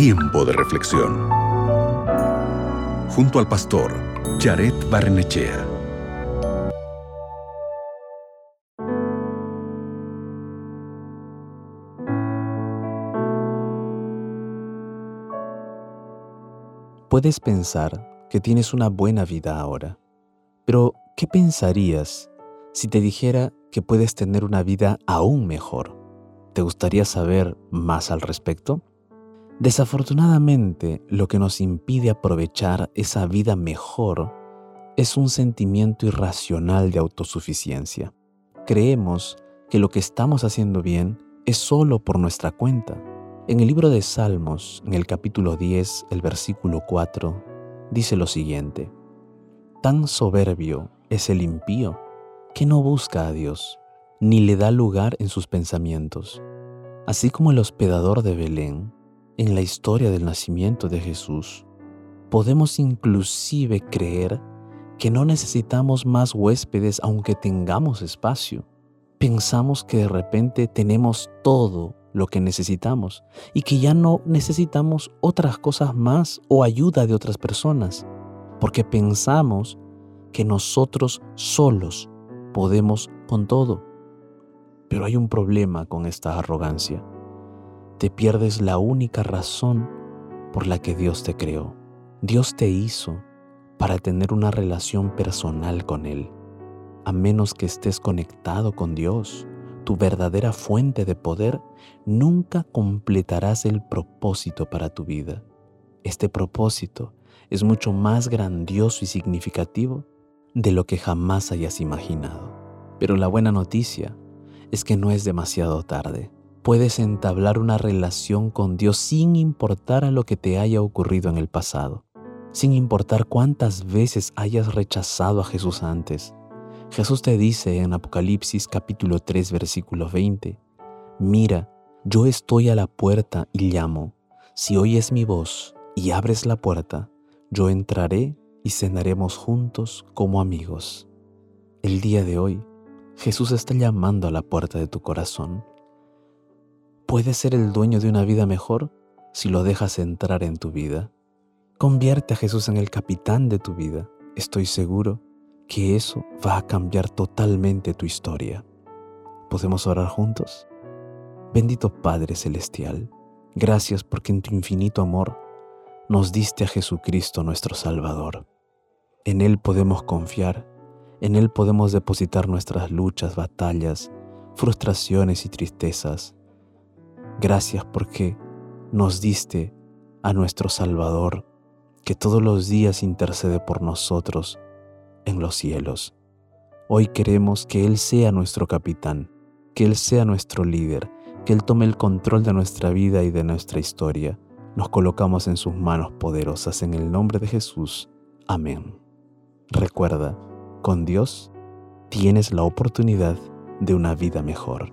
Tiempo de reflexión. Junto al pastor Jared Barnechea. Puedes pensar que tienes una buena vida ahora, pero ¿qué pensarías si te dijera que puedes tener una vida aún mejor? ¿Te gustaría saber más al respecto? Desafortunadamente, lo que nos impide aprovechar esa vida mejor es un sentimiento irracional de autosuficiencia. Creemos que lo que estamos haciendo bien es solo por nuestra cuenta. En el libro de Salmos, en el capítulo 10, el versículo 4, dice lo siguiente, Tan soberbio es el impío que no busca a Dios, ni le da lugar en sus pensamientos. Así como el hospedador de Belén, en la historia del nacimiento de Jesús, podemos inclusive creer que no necesitamos más huéspedes aunque tengamos espacio. Pensamos que de repente tenemos todo lo que necesitamos y que ya no necesitamos otras cosas más o ayuda de otras personas, porque pensamos que nosotros solos podemos con todo. Pero hay un problema con esta arrogancia. Te pierdes la única razón por la que Dios te creó. Dios te hizo para tener una relación personal con Él. A menos que estés conectado con Dios, tu verdadera fuente de poder, nunca completarás el propósito para tu vida. Este propósito es mucho más grandioso y significativo de lo que jamás hayas imaginado. Pero la buena noticia es que no es demasiado tarde. Puedes entablar una relación con Dios sin importar a lo que te haya ocurrido en el pasado, sin importar cuántas veces hayas rechazado a Jesús antes. Jesús te dice en Apocalipsis capítulo 3 versículo 20, Mira, yo estoy a la puerta y llamo. Si oyes mi voz y abres la puerta, yo entraré y cenaremos juntos como amigos. El día de hoy, Jesús está llamando a la puerta de tu corazón. Puedes ser el dueño de una vida mejor si lo dejas entrar en tu vida. Convierte a Jesús en el capitán de tu vida. Estoy seguro que eso va a cambiar totalmente tu historia. ¿Podemos orar juntos? Bendito Padre Celestial, gracias porque en tu infinito amor nos diste a Jesucristo nuestro Salvador. En Él podemos confiar en Él podemos depositar nuestras luchas, batallas, frustraciones y tristezas. Gracias porque nos diste a nuestro Salvador, que todos los días intercede por nosotros en los cielos. Hoy queremos que Él sea nuestro capitán, que Él sea nuestro líder, que Él tome el control de nuestra vida y de nuestra historia. Nos colocamos en sus manos poderosas en el nombre de Jesús. Amén. Recuerda, con Dios tienes la oportunidad de una vida mejor.